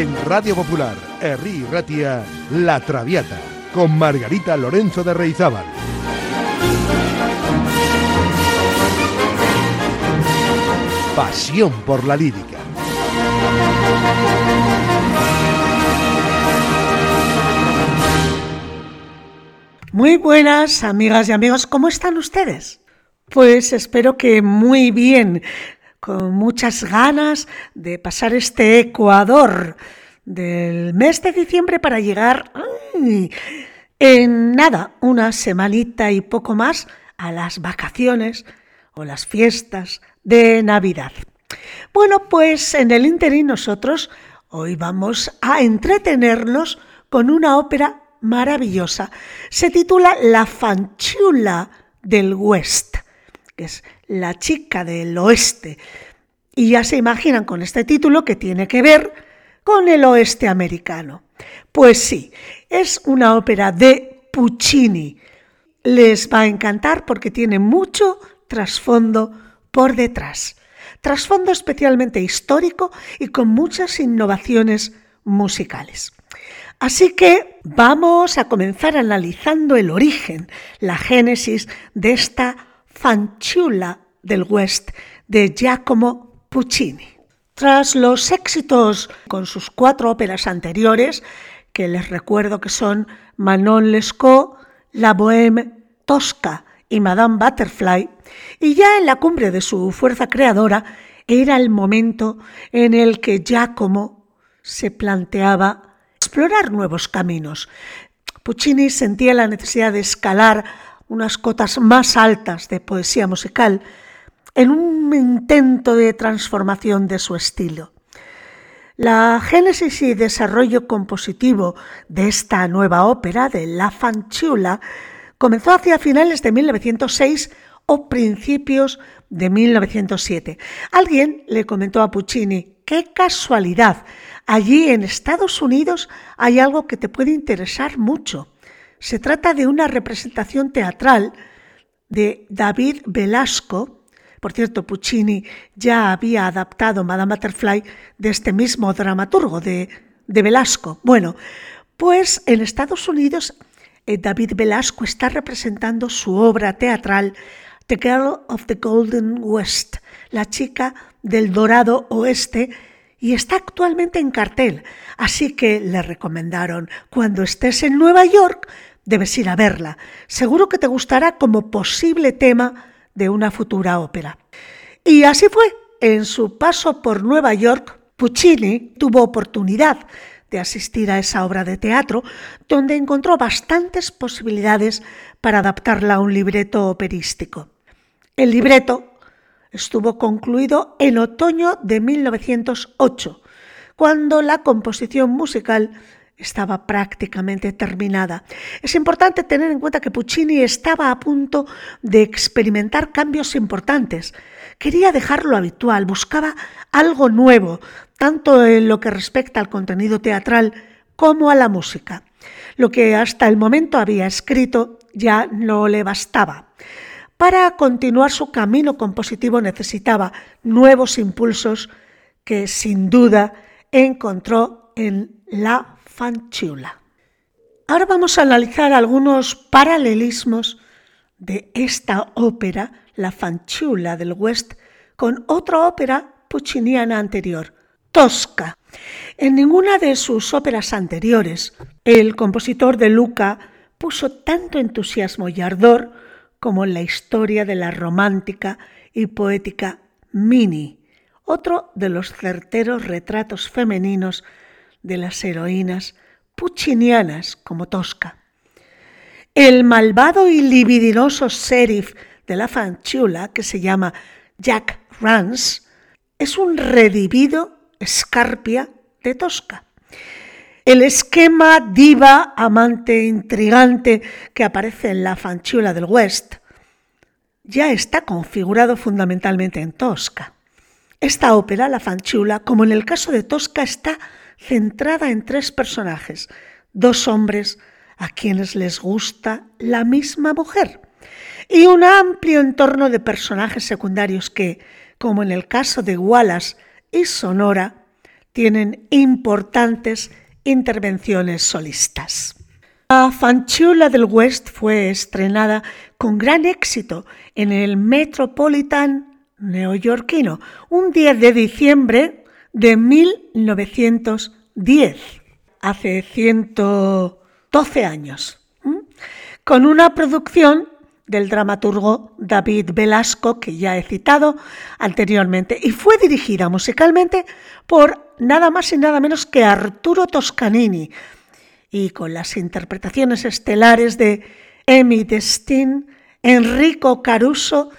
En Radio Popular, Herri Ratia, La Traviata, con Margarita Lorenzo de Reizábal. Pasión por la lírica. Muy buenas, amigas y amigos, ¿cómo están ustedes? Pues espero que muy bien, con muchas ganas de pasar este Ecuador del mes de diciembre para llegar en nada, una semanita y poco más a las vacaciones o las fiestas de Navidad. Bueno, pues en el interín nosotros hoy vamos a entretenernos con una ópera maravillosa. Se titula La Fanchula del West, que es la chica del oeste. Y ya se imaginan con este título que tiene que ver con el oeste americano. Pues sí, es una ópera de Puccini. Les va a encantar porque tiene mucho trasfondo por detrás. Trasfondo especialmente histórico y con muchas innovaciones musicales. Así que vamos a comenzar analizando el origen, la génesis de esta fanciulla del West de Giacomo Puccini. Tras los éxitos con sus cuatro óperas anteriores, que les recuerdo que son Manon Lescaut, La Bohème, Tosca y Madame Butterfly, y ya en la cumbre de su fuerza creadora, era el momento en el que Giacomo se planteaba explorar nuevos caminos. Puccini sentía la necesidad de escalar unas cotas más altas de poesía musical en un intento de transformación de su estilo. La génesis y desarrollo compositivo de esta nueva ópera de La Fanciulla comenzó hacia finales de 1906 o principios de 1907. Alguien le comentó a Puccini, qué casualidad, Allí en Estados Unidos hay algo que te puede interesar mucho. Se trata de una representación teatral de David Velasco. Por cierto, Puccini ya había adaptado Madame Butterfly de este mismo dramaturgo de, Velasco. Bueno, pues en Estados Unidos eh, David Velasco está representando su obra teatral The Girl of the Golden West, la chica del dorado oeste, y está actualmente en cartel, así que le recomendaron, cuando estés en Nueva York, debes ir a verla. Seguro que te gustará como posible tema de una futura ópera. Y así fue. En su paso por Nueva York, Puccini tuvo oportunidad de asistir a esa obra de teatro, donde encontró bastantes posibilidades para adaptarla a un libreto operístico. El libreto estuvo concluido en otoño de 1908, cuando la composición musical estaba prácticamente terminada. Es importante tener en cuenta que Puccini estaba a punto de experimentar cambios importantes. Quería dejar lo habitual, buscaba algo nuevo, tanto en lo que respecta al contenido teatral como a la música. Lo que hasta el momento había escrito ya no le bastaba. Para continuar su camino compositivo necesitaba nuevos impulsos que sin duda encontró en La Fanciulla. Ahora vamos a analizar algunos paralelismos de esta ópera, La Fanciulla del West, con otra ópera pucciniana anterior, Tosca. En ninguna de sus óperas anteriores, el compositor de Luca puso tanto entusiasmo y ardor como en la historia de la romántica y poética Mini, otro de los certeros retratos femeninos de las heroínas puccinianas como Tosca. El malvado y libidinoso sheriff de la fanchula, que se llama Jack Rance, es un redivido escarpia de Tosca. El esquema diva, amante, intrigante que aparece en la fanchula del West ya está configurado fundamentalmente en Tosca. Esta ópera, la fanchula, como en el caso de Tosca, está centrada en tres personajes, dos hombres a quienes les gusta la misma mujer, y un amplio entorno de personajes secundarios que, como en el caso de Wallace y Sonora, tienen importantes intervenciones solistas. La Fanchula del West fue estrenada con gran éxito en el Metropolitan neoyorquino un 10 de diciembre de 1910, hace 112 años, con una producción del dramaturgo David Velasco, que ya he citado anteriormente, y fue dirigida musicalmente por nada más y nada menos que Arturo Toscanini, y con las interpretaciones estelares de Emi Destin, Enrico Caruso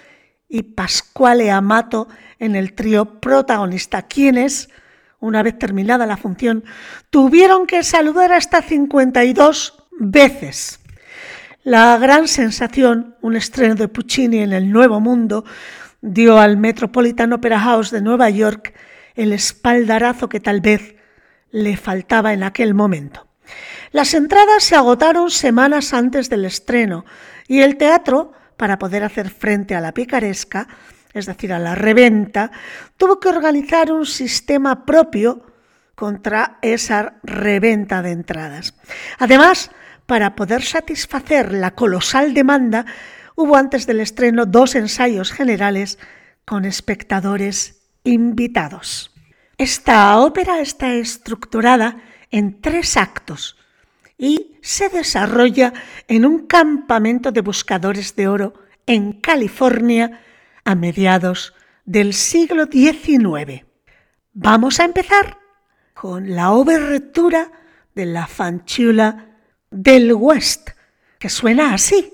y Pasquale Amato en el trío protagonista, quienes, una vez terminada la función, tuvieron que saludar hasta 52 veces. La gran sensación, un estreno de Puccini en el Nuevo Mundo, dio al Metropolitan Opera House de Nueva York el espaldarazo que tal vez le faltaba en aquel momento. Las entradas se agotaron semanas antes del estreno y el teatro, para poder hacer frente a la picaresca, es decir, a la reventa, tuvo que organizar un sistema propio contra esa reventa de entradas. Además, para poder satisfacer la colosal demanda, hubo antes del estreno dos ensayos generales con espectadores invitados. Esta ópera está estructurada en tres actos y se desarrolla en un campamento de buscadores de oro en California a mediados del siglo XIX. Vamos a empezar con la obertura de la fanchula del West, que suena así.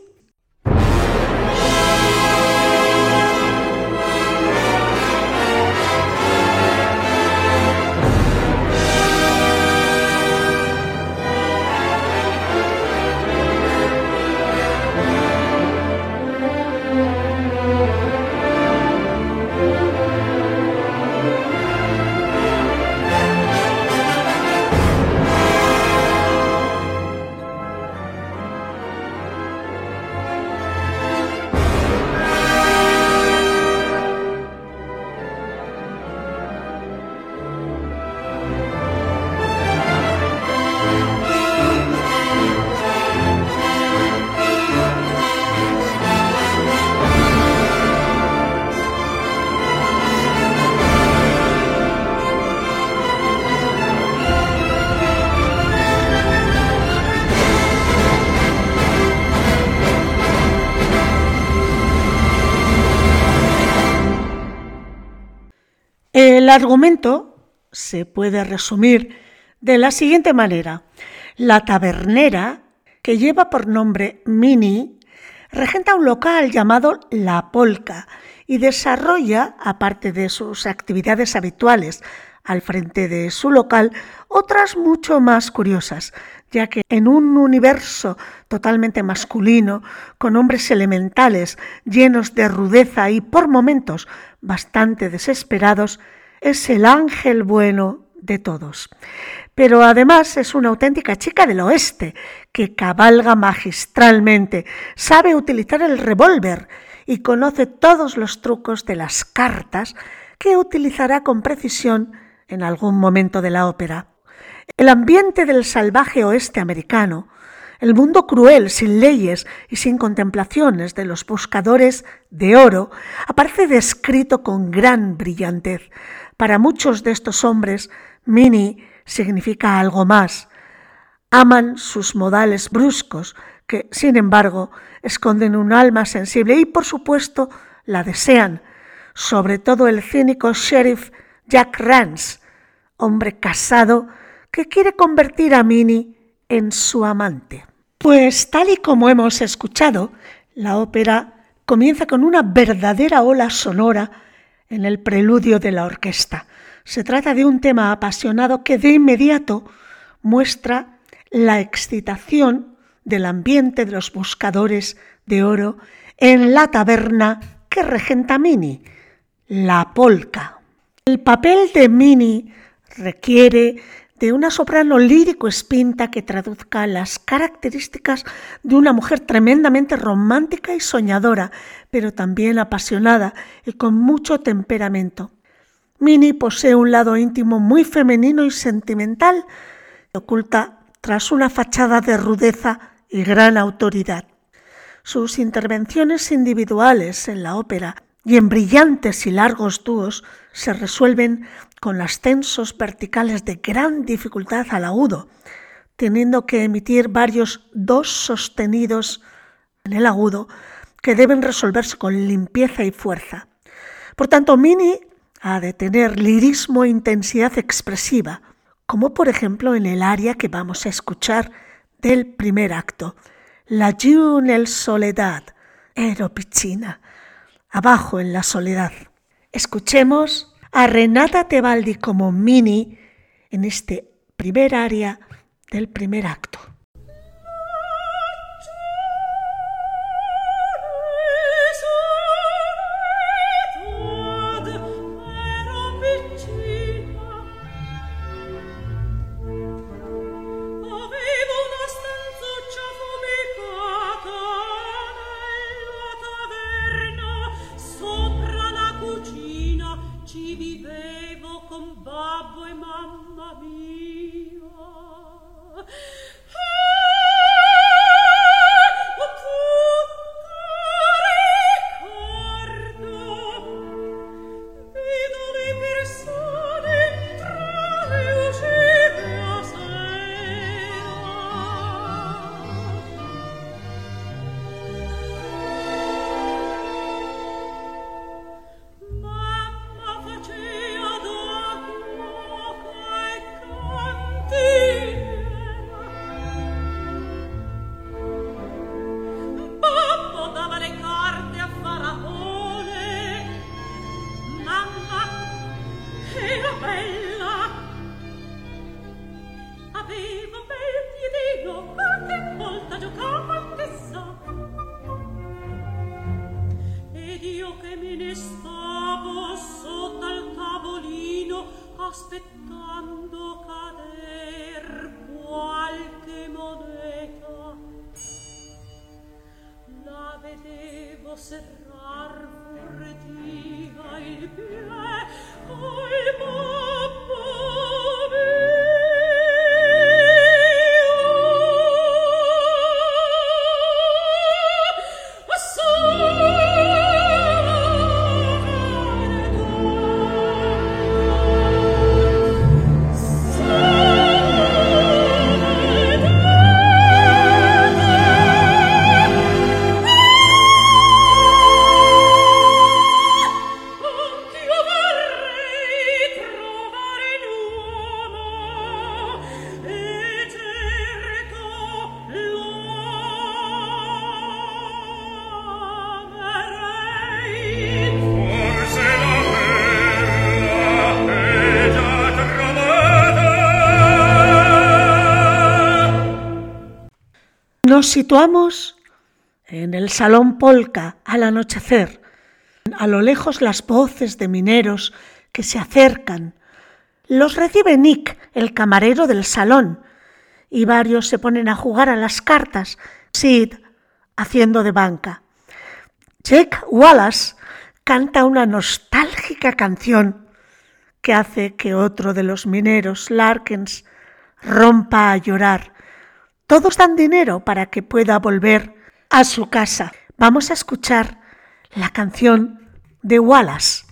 El argumento se puede resumir de la siguiente manera. La tabernera, que lleva por nombre Mini, regenta un local llamado La Polca y desarrolla, aparte de sus actividades habituales al frente de su local, otras mucho más curiosas, ya que en un universo totalmente masculino, con hombres elementales llenos de rudeza y por momentos bastante desesperados, es el ángel bueno de todos. Pero además es una auténtica chica del oeste que cabalga magistralmente, sabe utilizar el revólver y conoce todos los trucos de las cartas que utilizará con precisión en algún momento de la ópera. El ambiente del salvaje oeste americano el mundo cruel, sin leyes y sin contemplaciones de los buscadores de oro, aparece descrito con gran brillantez. Para muchos de estos hombres, Mini significa algo más. Aman sus modales bruscos, que, sin embargo, esconden un alma sensible y, por supuesto, la desean, sobre todo el cínico sheriff Jack Rance, hombre casado que quiere convertir a Minnie en su amante. Pues tal y como hemos escuchado, la ópera comienza con una verdadera ola sonora en el preludio de la orquesta. Se trata de un tema apasionado que de inmediato muestra la excitación del ambiente de los buscadores de oro en la taberna que regenta Mini, la polca. El papel de Mini requiere de una soprano lírico espinta que traduzca las características de una mujer tremendamente romántica y soñadora, pero también apasionada y con mucho temperamento. Minnie posee un lado íntimo muy femenino y sentimental, oculta tras una fachada de rudeza y gran autoridad. Sus intervenciones individuales en la ópera y en brillantes y largos dúos se resuelven con ascensos verticales de gran dificultad al agudo, teniendo que emitir varios dos sostenidos en el agudo que deben resolverse con limpieza y fuerza. Por tanto, Mini ha de tener lirismo e intensidad expresiva, como por ejemplo en el aria que vamos a escuchar del primer acto, La giù nel soledad, ero piccina, abajo en la soledad. Escuchemos a Renata Tebaldi como Mini en este primer aria del primer acto. Nos situamos en el salón polka al anochecer. A lo lejos las voces de mineros que se acercan. Los recibe Nick, el camarero del salón, y varios se ponen a jugar a las cartas, Sid haciendo de banca. Jack Wallace canta una nostálgica canción que hace que otro de los mineros, Larkins, rompa a llorar todos dan dinero para que pueda volver a su casa. Vamos a escuchar la canción de Wallace,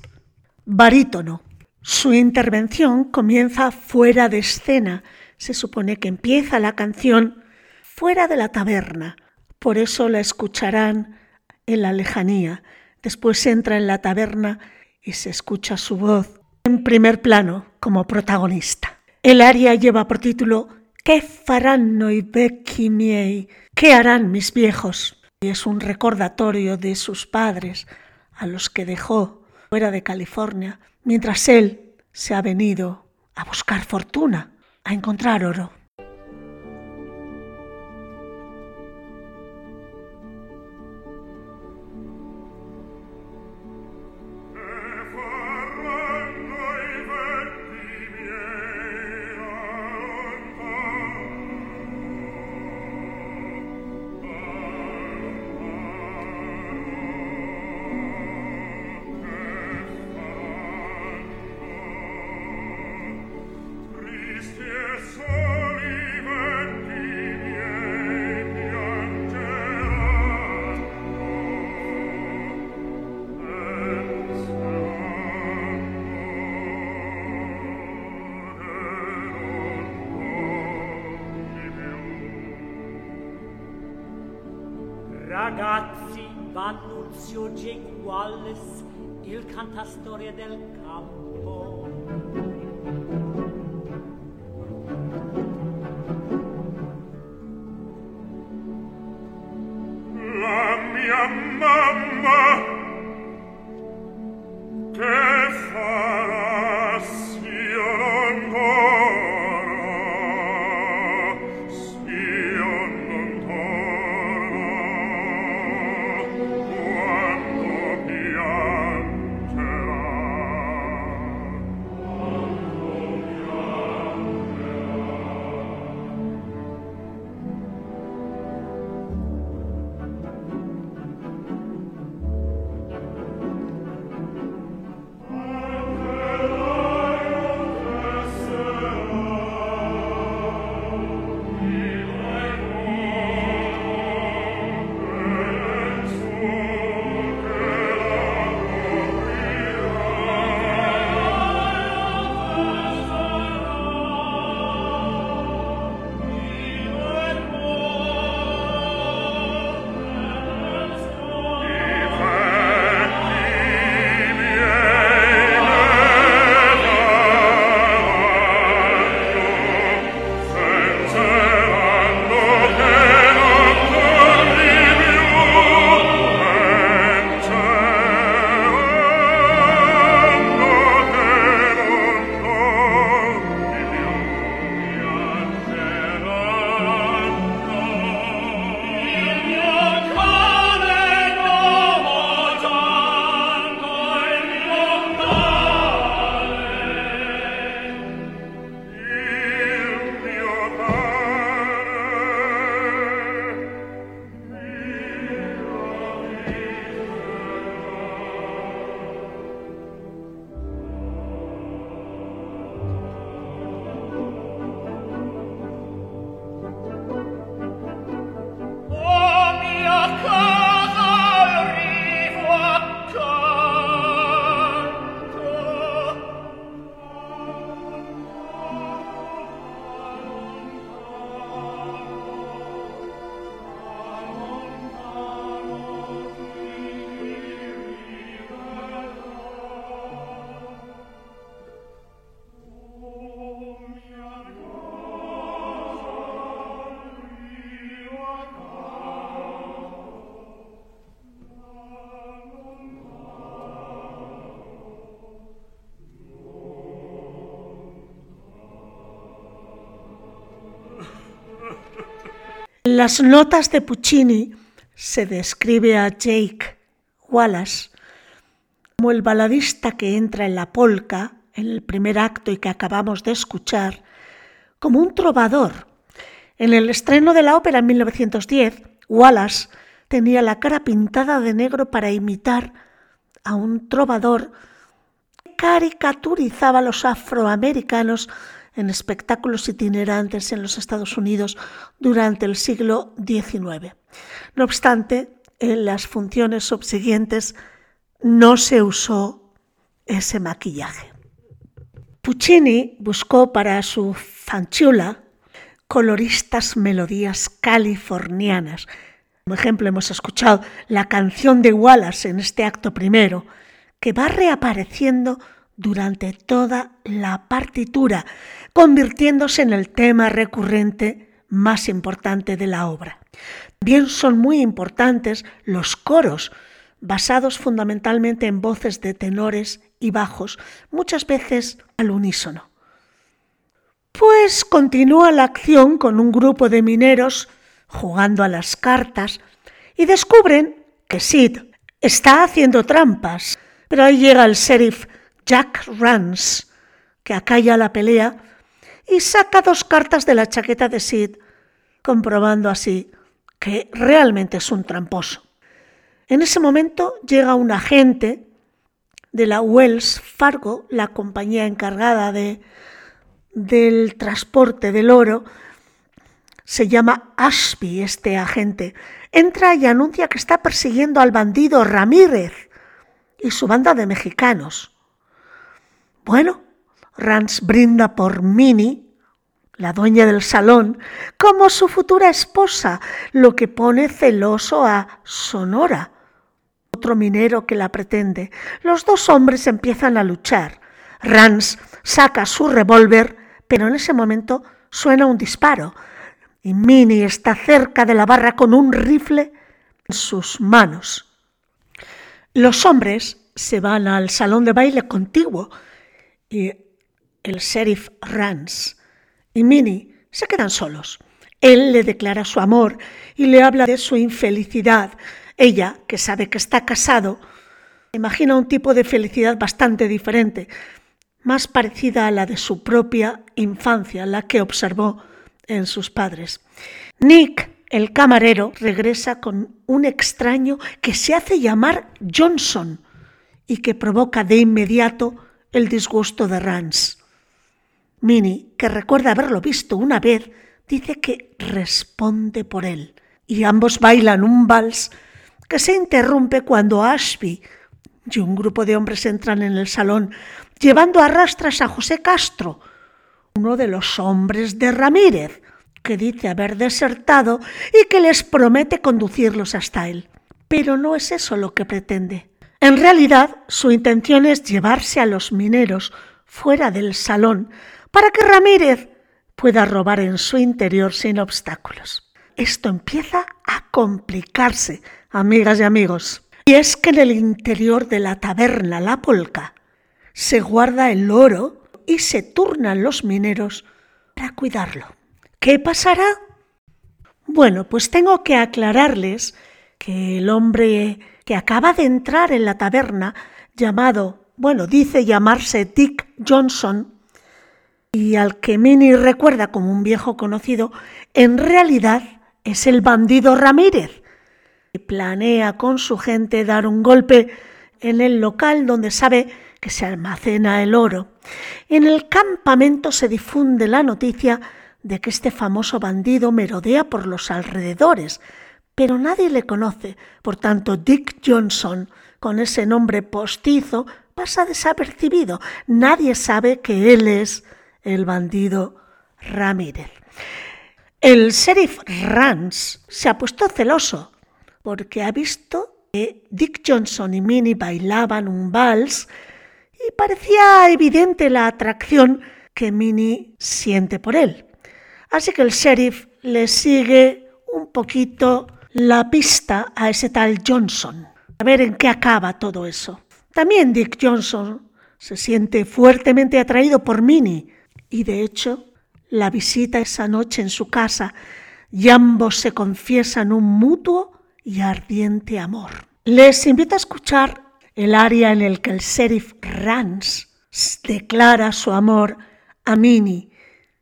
barítono. Su intervención comienza fuera de escena. Se supone que empieza la canción fuera de la taberna. Por eso la escucharán en la lejanía. Después entra en la taberna y se escucha su voz en primer plano como protagonista. El aria lleva por título ¿Qué farán noi vecchi miei? ¿Qué harán mis viejos? Y es un recordatorio de sus padres, a los que dejó fuera de California, mientras él se ha venido a buscar fortuna, a encontrar oro. Annunzio Geguales, il cantastore del campo. En las notas de Puccini se describe a Jake Wallace como el baladista que entra en la polka en el primer acto y que acabamos de escuchar, como un trovador. En el estreno de la ópera en 1910, Wallace tenía la cara pintada de negro para imitar a un trovador que caricaturizaba a los afroamericanos en espectáculos itinerantes en los Estados Unidos durante el siglo XIX. No obstante, en las funciones subsiguientes no se usó ese maquillaje. Puccini buscó para su fanciulla coloristas melodías californianas. Como ejemplo hemos escuchado la canción de Wallace en este acto primero, que va reapareciendo durante toda la partitura, convirtiéndose en el tema recurrente más importante de la obra. Bien son muy importantes los coros, basados fundamentalmente en voces de tenores y bajos, muchas veces al unísono. Pues continúa la acción con un grupo de mineros jugando a las cartas y descubren que Sid está haciendo trampas. Pero ahí llega el sheriff Jack Rance, que acalla la pelea y saca dos cartas de la chaqueta de Sid, comprobando así que realmente es un tramposo. En ese momento llega un agente de la Wells Fargo, la compañía encargada de, del transporte del oro, se llama Ashby este agente. Entra y anuncia que está persiguiendo al bandido Ramírez y su banda de mexicanos. Bueno, Rance brinda por Minnie, la dueña del salón, como su futura esposa, lo que pone celoso a Sonora, otro minero que la pretende. Los dos hombres empiezan a luchar. Rance saca su revólver, pero en ese momento suena un disparo y Minnie está cerca de la barra con un rifle en sus manos. Los hombres se van al salón de baile contiguo y el sheriff Rance y Minnie se quedan solos. Él le declara su amor y le habla de su infelicidad. Ella, que sabe que está casado, imagina un tipo de felicidad bastante diferente, más parecida a la de su propia infancia, la que observó en sus padres. Nick, el camarero, regresa con un extraño que se hace llamar Johnson y que provoca de inmediato el disgusto de Rance. Minnie, que recuerda haberlo visto una vez, dice que responde por él y ambos bailan un vals que se interrumpe cuando Ashby y un grupo de hombres entran en el salón llevando a rastras a José Castro, uno de los hombres de Ramírez, que dice haber desertado y que les promete conducirlos hasta él. Pero no es eso lo que pretende. En realidad, su intención es llevarse a los mineros fuera del salón para que Ramírez pueda robar en su interior sin obstáculos. Esto empieza a complicarse, amigas y amigos. Y es que en el interior de la taberna La Polca se guarda el oro y se turnan los mineros para cuidarlo. ¿Qué pasará? Bueno, pues tengo que aclararles que el hombre que acaba de entrar en la taberna, llamado, bueno, dice llamarse Dick Johnson, y al que Minnie recuerda como un viejo conocido, en realidad es el bandido Ramírez, que planea con su gente dar un golpe en el local donde sabe que se almacena el oro. En el campamento se difunde la noticia de que este famoso bandido merodea por los alrededores, pero nadie le conoce. Por tanto, Dick Johnson, con ese nombre postizo, pasa desapercibido. Nadie sabe que él es el bandido Ramírez. El sheriff Rance se ha puesto celoso porque ha visto que Dick Johnson y Minnie bailaban un vals y parecía evidente la atracción que Minnie siente por él. Así que el sheriff le sigue un poquito la pista a ese tal Johnson, a ver en qué acaba todo eso. También Dick Johnson se siente fuertemente atraído por Minnie y de hecho la visita esa noche en su casa y ambos se confiesan un mutuo y ardiente amor. Les invito a escuchar el área en el que el sheriff Rance declara su amor a Minnie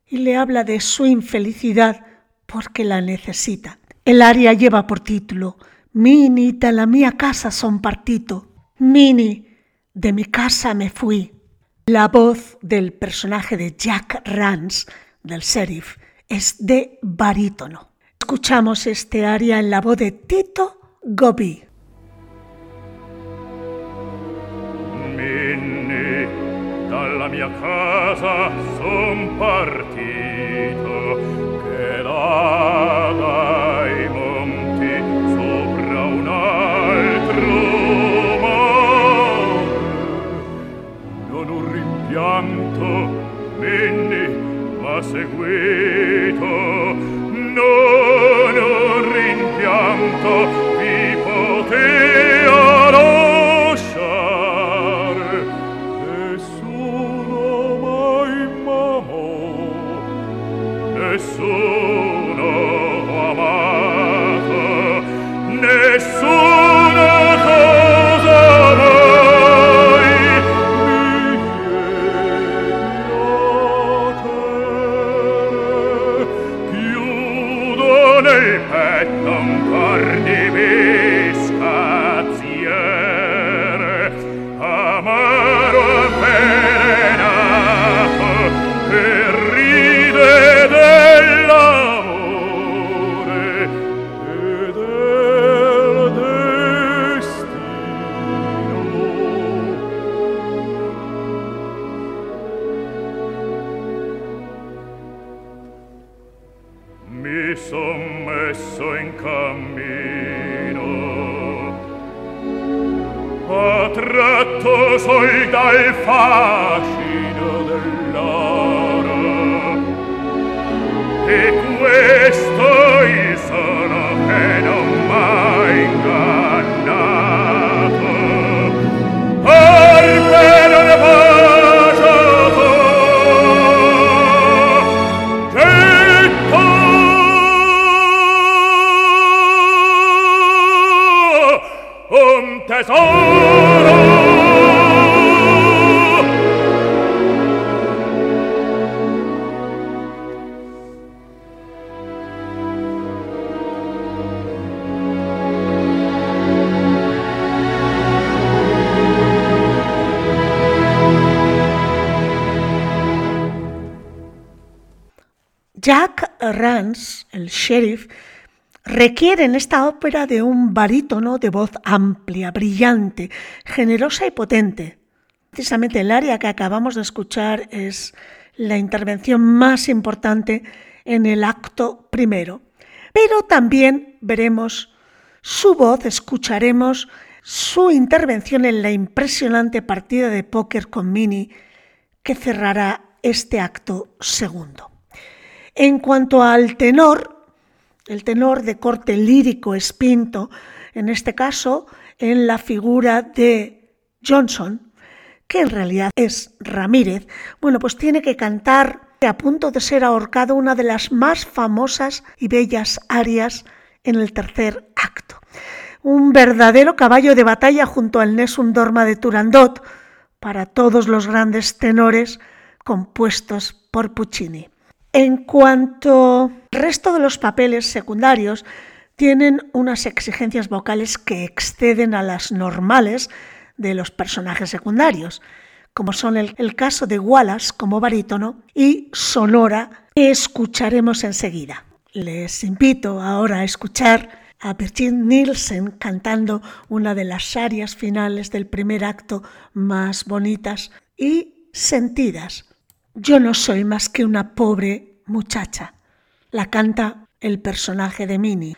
y le habla de su infelicidad porque la necesita. El aria lleva por título Minnie de la mia casa son partito. Minnie, de mi casa me fui. La voz del personaje de Jack Rance, del sheriff, es de barítono. Escuchamos este aria en la voz de Tito Gobi. Minni, dalla mia casa son partito, seguito. voll fahren. Rance, el sheriff, requiere en esta ópera de un barítono de voz amplia, brillante, generosa y potente. Precisamente el área que acabamos de escuchar es la intervención más importante en el acto primero. Pero también veremos su voz, escucharemos su intervención en la impresionante partida de póker con Minnie que cerrará este acto segundo. En cuanto al tenor, el tenor de corte lírico espinto, en este caso en la figura de Johnson, que en realidad es Ramírez, bueno, pues tiene que cantar a punto de ser ahorcado una de las más famosas y bellas arias en el tercer acto. Un verdadero caballo de batalla junto al Nessun Dorma de Turandot para todos los grandes tenores compuestos por Puccini. En cuanto al resto de los papeles secundarios, tienen unas exigencias vocales que exceden a las normales de los personajes secundarios, como son el, caso de Wallace como barítono y Sonora, que escucharemos enseguida. Les invito ahora a escuchar a Virgin Nielsen cantando una de las arias finales del primer acto más bonitas y sentidas yo no soy más que una pobre muchacha. La canta el personaje de Minnie.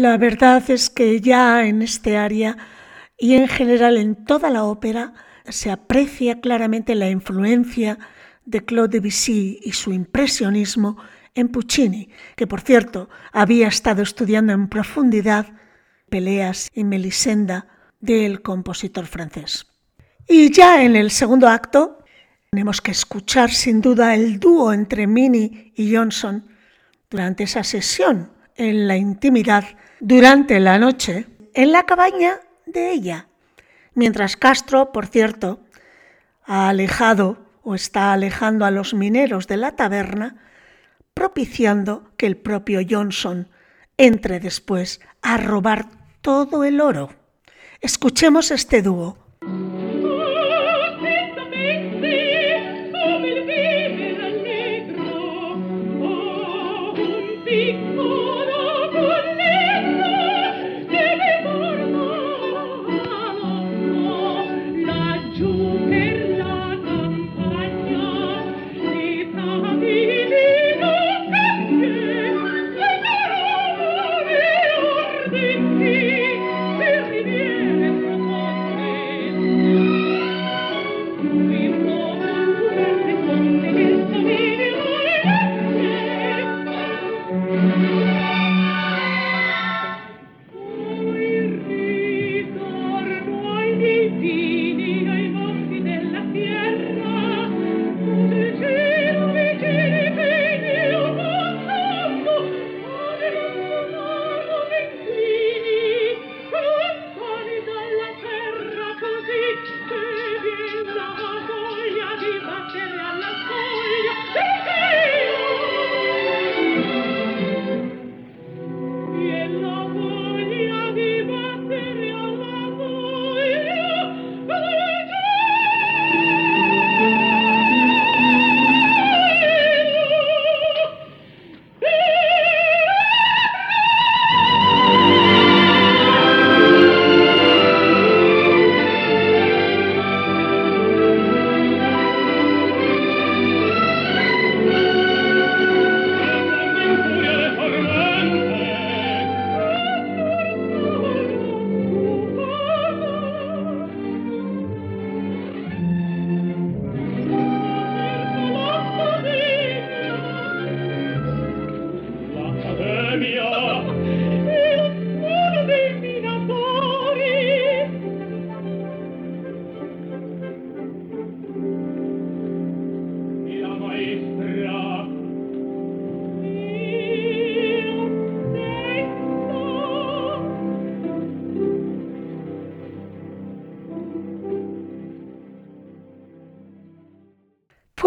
La verdad es que ya en este área y en general en toda la ópera se aprecia claramente la influencia de Claude Debussy y su impresionismo en Puccini, que por cierto había estado estudiando en profundidad Peleas y Melisenda del compositor francés. Y ya en el segundo acto tenemos que escuchar sin duda el dúo entre Minnie y Johnson durante esa sesión en la intimidad durante la noche en la cabaña de ella, mientras Castro, por cierto, ha alejado o está alejando a los mineros de la taberna, propiciando que el propio Johnson entre después a robar todo el oro. Escuchemos este dúo.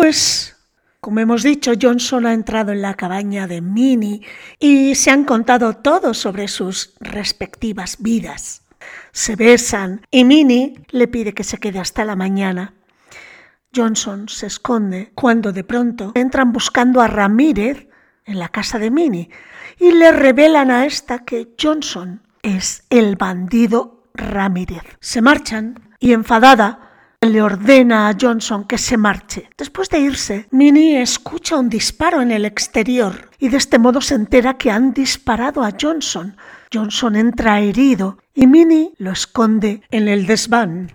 Pues, como hemos dicho, Johnson ha entrado en la cabaña de Minnie y se han contado todo sobre sus respectivas vidas. Se besan y Minnie le pide que se quede hasta la mañana. Johnson se esconde cuando de pronto entran buscando a Ramírez en la casa de Minnie y le revelan a esta que Johnson es el bandido Ramírez. Se marchan y enfadada le ordena a Johnson que se marche. Después de irse, Minnie escucha un disparo en el exterior y de este modo se entera que han disparado a Johnson. Johnson entra herido y Minnie lo esconde en el desván.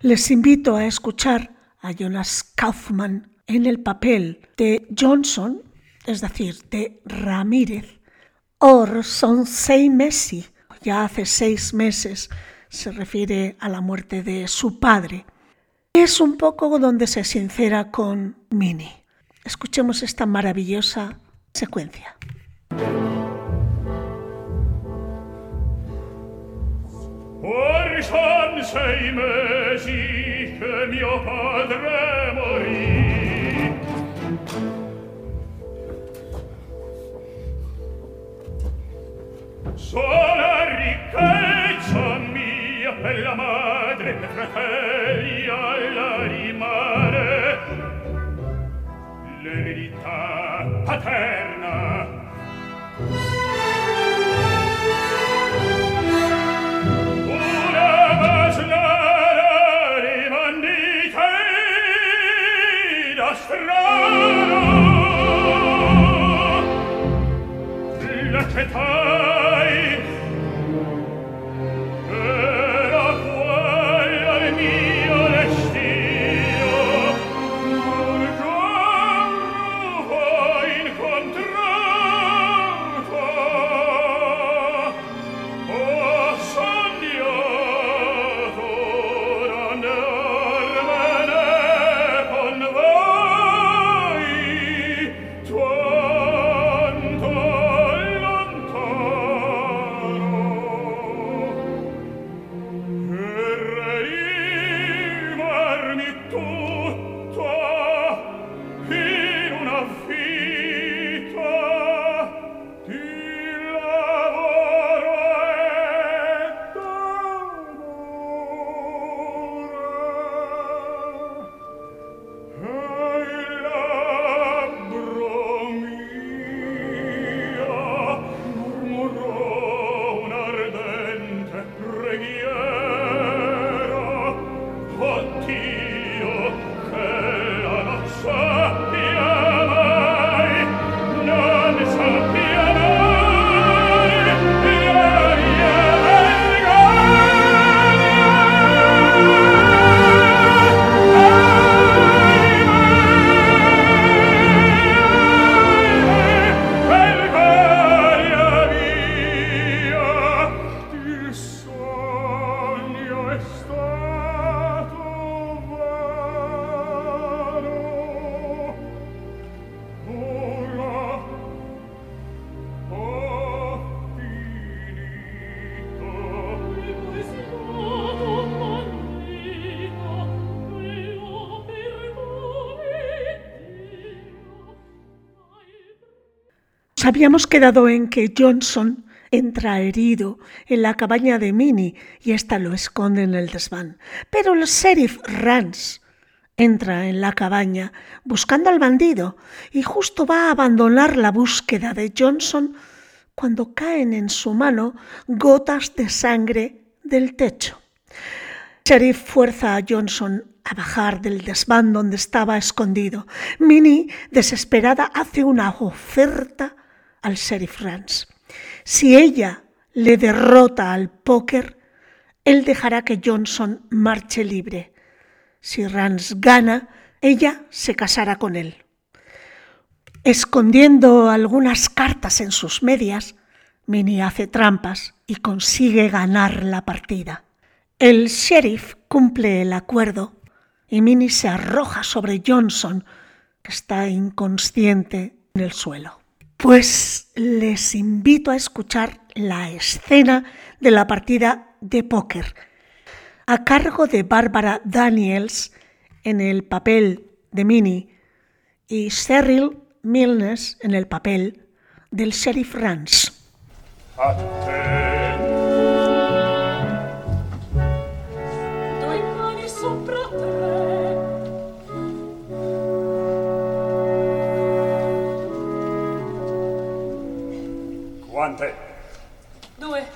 Les invito a escuchar a Jonas Kaufman en el papel de Johnson, es decir, de Ramírez. Or son seis meses, ya hace seis meses, se refiere a la muerte de su padre. Es un poco donde se sincera con Minnie. Escuchemos esta maravillosa secuencia. Padre. Sola per la madre per alla rimare l'eredità paterna. Una masnara rimandita da strano la città Habíamos quedado en que Johnson entra herido en la cabaña de Minnie y ésta lo esconde en el desván. Pero el sheriff Rance entra en la cabaña buscando al bandido y justo va a abandonar la búsqueda de Johnson cuando caen en su mano gotas de sangre del techo. Sheriff fuerza a Johnson a bajar del desván donde estaba escondido. Minnie, desesperada, hace una oferta al sheriff Rance. Si ella le derrota al póker, él dejará que Johnson marche libre. Si Rance gana, ella se casará con él. Escondiendo algunas cartas en sus medias, Minnie hace trampas y consigue ganar la partida. El sheriff cumple el acuerdo y Minnie se arroja sobre Johnson, que está inconsciente en el suelo. Pues les invito a escuchar la escena de la partida de póker a cargo de Bárbara Daniels en el papel de Minnie, y Cyril Milnes en el papel del sheriff Rance. Quante? Due.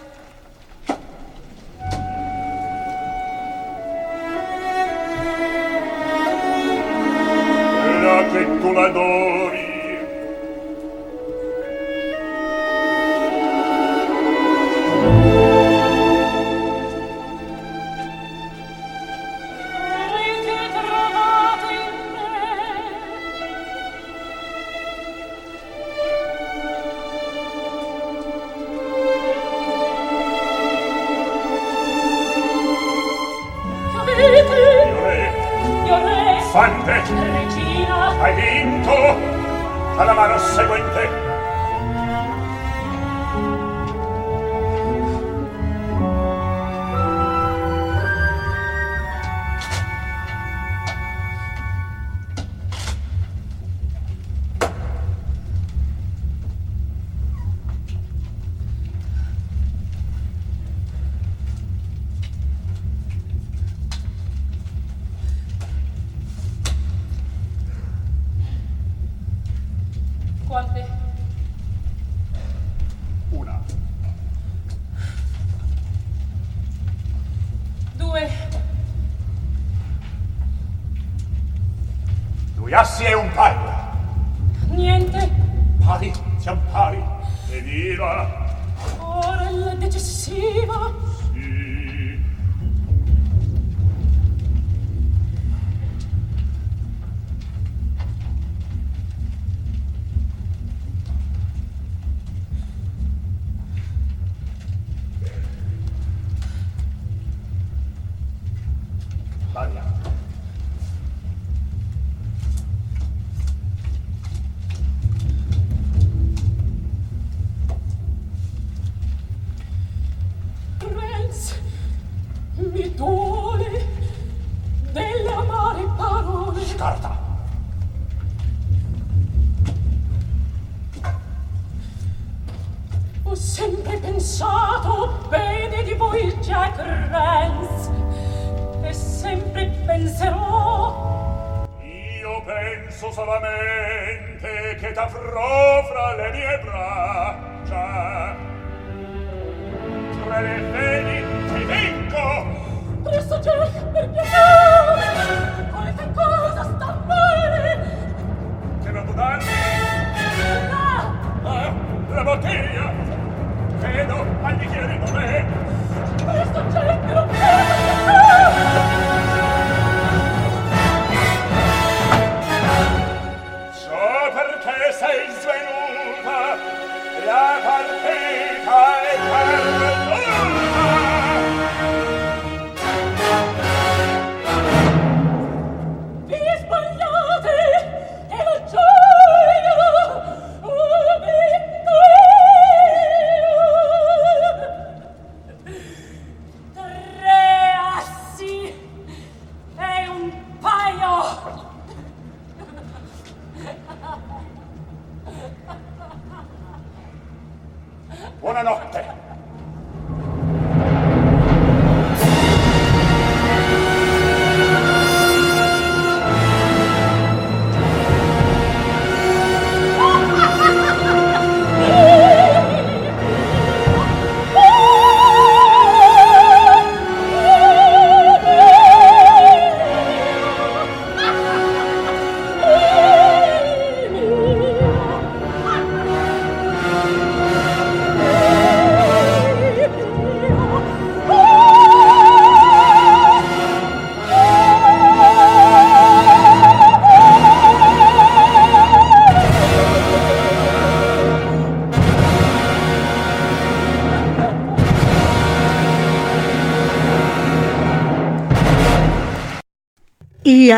La che tu l'adori.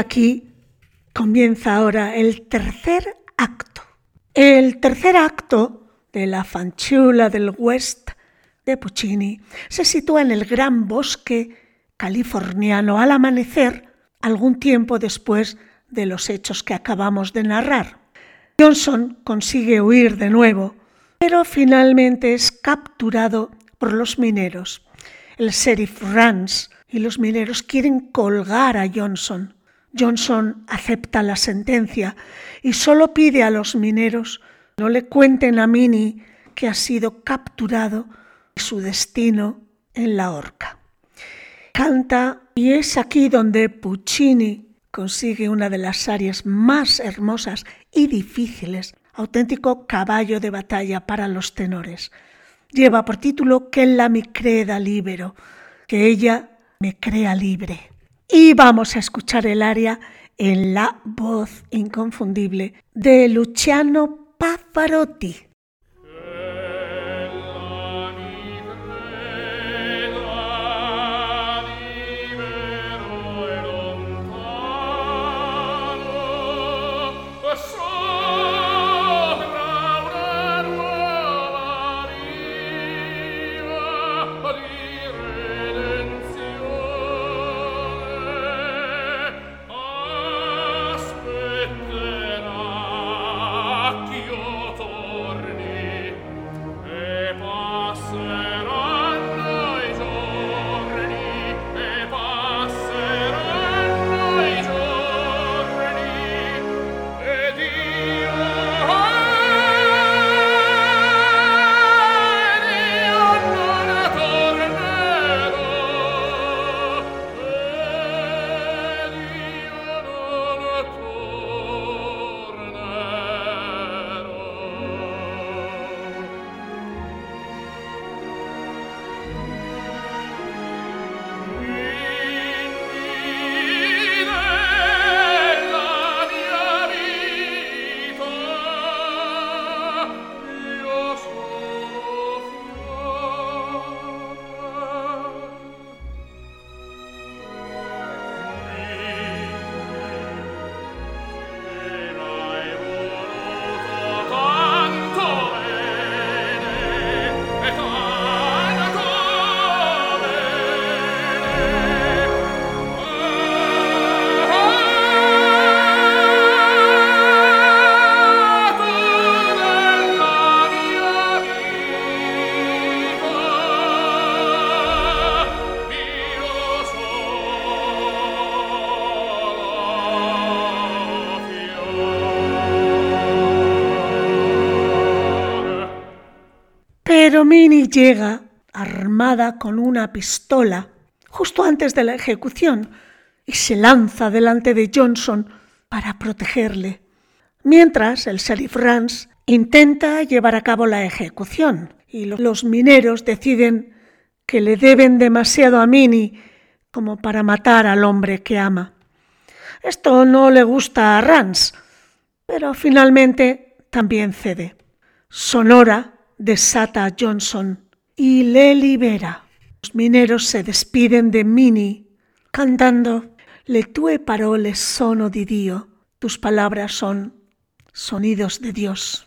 Aquí comienza ahora el tercer acto. El tercer acto de la fanchula del West de Puccini se sitúa en el gran bosque californiano al amanecer, algún tiempo después de los hechos que acabamos de narrar. Johnson consigue huir de nuevo, pero finalmente es capturado por los mineros. El sheriff Rance y los mineros quieren colgar a Johnson. Johnson acepta la sentencia y solo pide a los mineros no le cuenten a Minnie que ha sido capturado y su destino en la horca. Canta y es aquí donde Puccini consigue una de las áreas más hermosas y difíciles, auténtico caballo de batalla para los tenores. Lleva por título Que la mi creda libero, que ella me crea libre. Y vamos a escuchar el aria en la voz inconfundible de Luciano Pavarotti. Llega armada con una pistola justo antes de la ejecución y se lanza delante de Johnson para protegerle. Mientras el sheriff Rance intenta llevar a cabo la ejecución y los mineros deciden que le deben demasiado a Minnie como para matar al hombre que ama. Esto no le gusta a Rance, pero finalmente también cede. Sonora desata a Johnson y le libera. Los mineros se despiden de Minnie cantando Le tue parole sono di Dio, tus palabras son sonidos de Dios.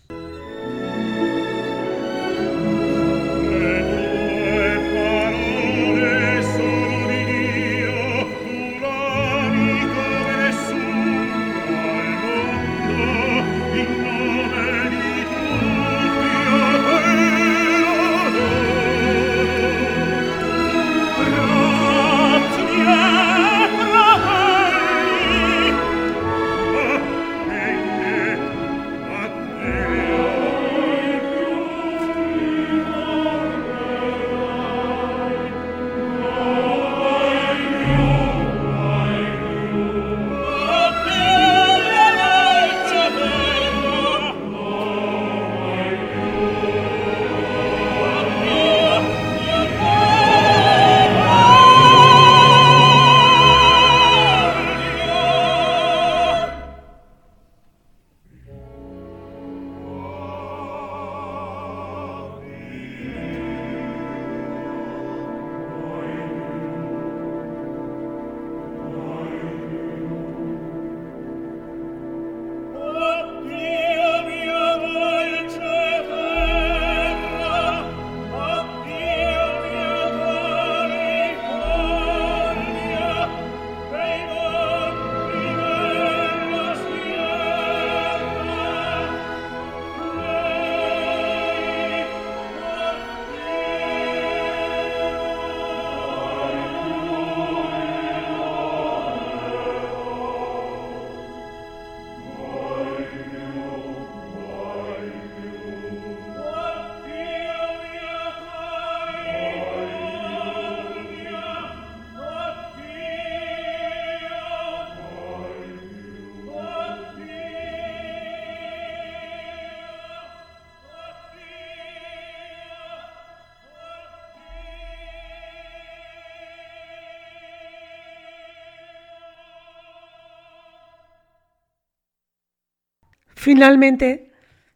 Finalmente,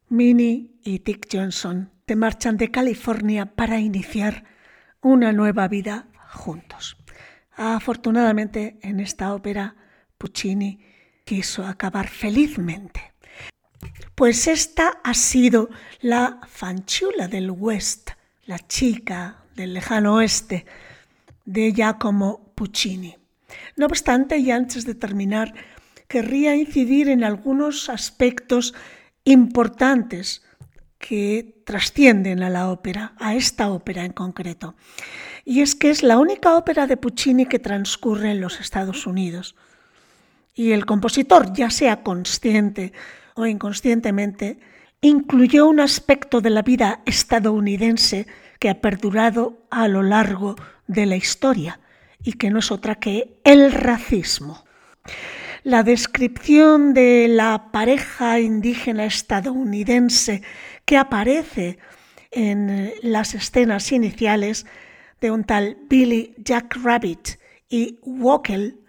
Minnie y Dick Johnson se marchan de California para iniciar una nueva vida juntos. Afortunadamente, en esta ópera, Puccini quiso acabar felizmente. Pues esta ha sido la fanchula del West, la chica del lejano oeste de Giacomo Puccini. No obstante, y antes de terminar, querría incidir en algunos aspectos importantes que trascienden a la ópera, a esta ópera en concreto. Y es que es la única ópera de Puccini que transcurre en los Estados Unidos. Y el compositor, ya sea consciente o inconscientemente, incluyó un aspecto de la vida estadounidense que ha perdurado a lo largo de la historia y que no es otra que el racismo. La descripción de la pareja indígena estadounidense que aparece en las escenas iniciales de un tal Billy Jack Rabbit y Wockel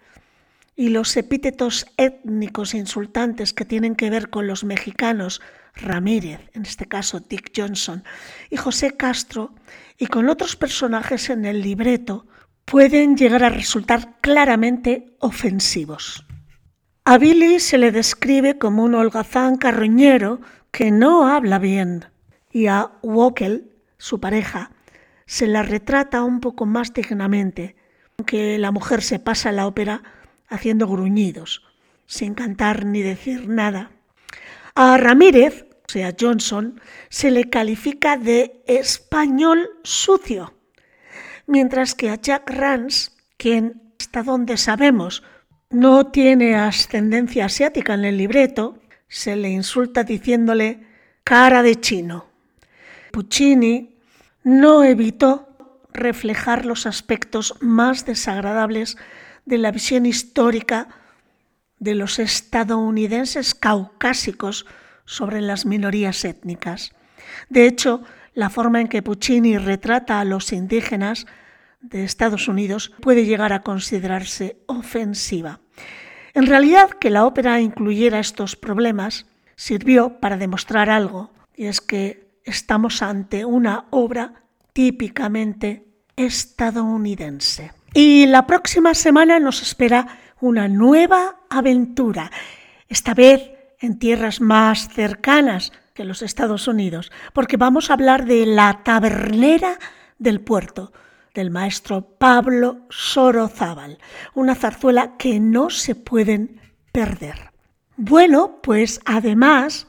y los epítetos étnicos insultantes que tienen que ver con los mexicanos Ramírez, en este caso Dick Johnson, y José Castro, y con otros personajes en el libreto, pueden llegar a resultar claramente ofensivos. A Billy se le describe como un holgazán carroñero que no habla bien, y a Wockel, su pareja, se la retrata un poco más dignamente, aunque la mujer se pasa la ópera haciendo gruñidos, sin cantar ni decir nada. A Ramírez, o sea, Johnson, se le califica de español sucio, mientras que a Jack Rance, quien hasta donde sabemos no tiene ascendencia asiática en el libreto, se le insulta diciéndole cara de chino. Puccini no evitó reflejar los aspectos más desagradables de la visión histórica de los estadounidenses caucásicos sobre las minorías étnicas. De hecho, la forma en que Puccini retrata a los indígenas de Estados Unidos puede llegar a considerarse ofensiva. En realidad, que la ópera incluyera estos problemas sirvió para demostrar algo, y es que estamos ante una obra típicamente estadounidense. Y la próxima semana nos espera una nueva aventura, esta vez en tierras más cercanas que los Estados Unidos, porque vamos a hablar de la tabernera del puerto, del maestro Pablo Sorozábal, una zarzuela que no se pueden perder. Bueno, pues además,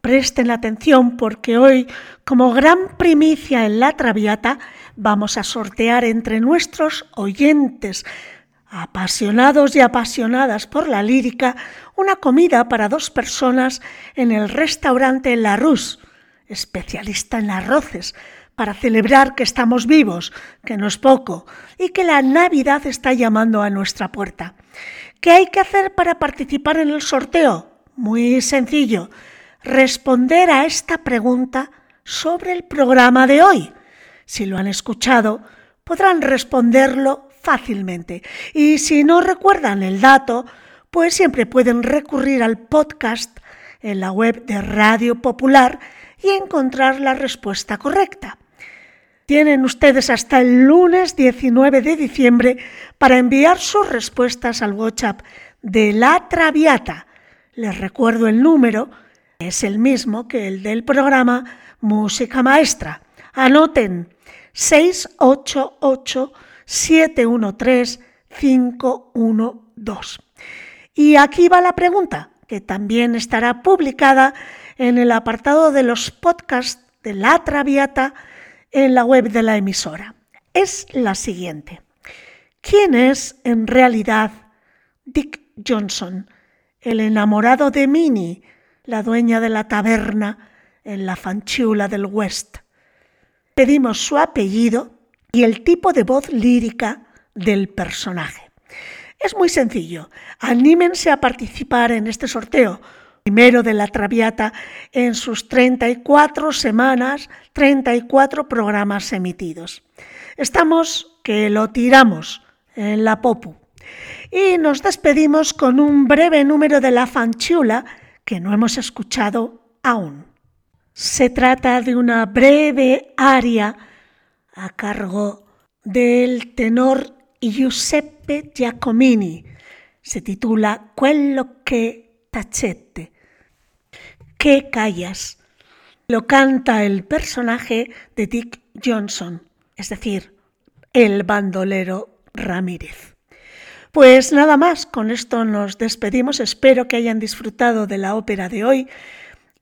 presten atención porque hoy, como gran primicia en la Traviata, vamos a sortear entre nuestros oyentes apasionados y apasionadas por la lírica, una comida para dos personas en el restaurante La Rus, especialista en arroces, para celebrar que estamos vivos, que no es poco, y que la Navidad está llamando a nuestra puerta. ¿Qué hay que hacer para participar en el sorteo? Muy sencillo, responder a esta pregunta sobre el programa de hoy. Si lo han escuchado, podrán responderlo fácilmente. Y si no recuerdan el dato, pues siempre pueden recurrir al podcast en la web de Radio Popular y encontrar la respuesta correcta. Tienen ustedes hasta el lunes 19 de diciembre para enviar sus respuestas al WhatsApp de La Traviata. Les recuerdo el número, es el mismo que el del programa Música Maestra. Anoten 688 713 512. Y aquí va la pregunta, que también estará publicada en el apartado de los podcasts de La Traviata en la web de la emisora. Es la siguiente. ¿Quién es en realidad Dick Johnson, el enamorado de Minnie, la dueña de la taberna en la fanchula del West? Pedimos su apellido y el tipo de voz lírica del personaje. Es muy sencillo. Anímense a participar en este sorteo primero de la Traviata en sus 34 semanas, 34 programas emitidos. Estamos que lo tiramos en la Popu. Y nos despedimos con un breve número de la Fanchula que no hemos escuchado aún. Se trata de una breve aria a cargo del tenor Giuseppe Giacomini. Se titula Quello che tacette. ¿Qué callas? Lo canta el personaje de Dick Johnson, es decir, el bandolero Ramírez. Pues nada más, con esto nos despedimos. Espero que hayan disfrutado de la ópera de hoy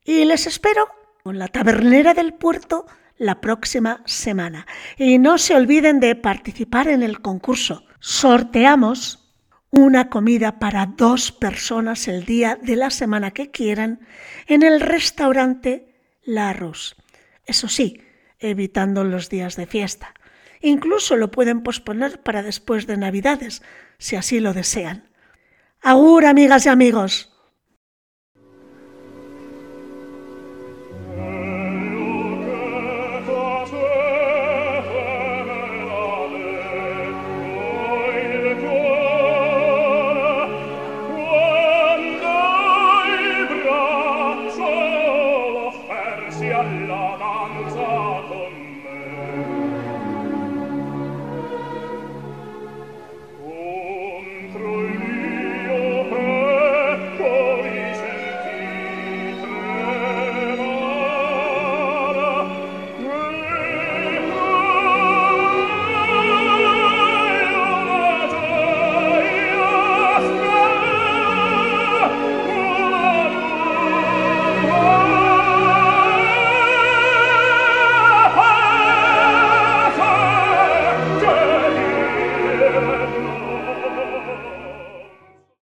y les espero con la tabernera del puerto la próxima semana. Y no se olviden de participar en el concurso. Sorteamos una comida para dos personas el día de la semana que quieran en el restaurante La Rus. Eso sí, evitando los días de fiesta. Incluso lo pueden posponer para después de Navidades, si así lo desean. Agur, amigas y amigos.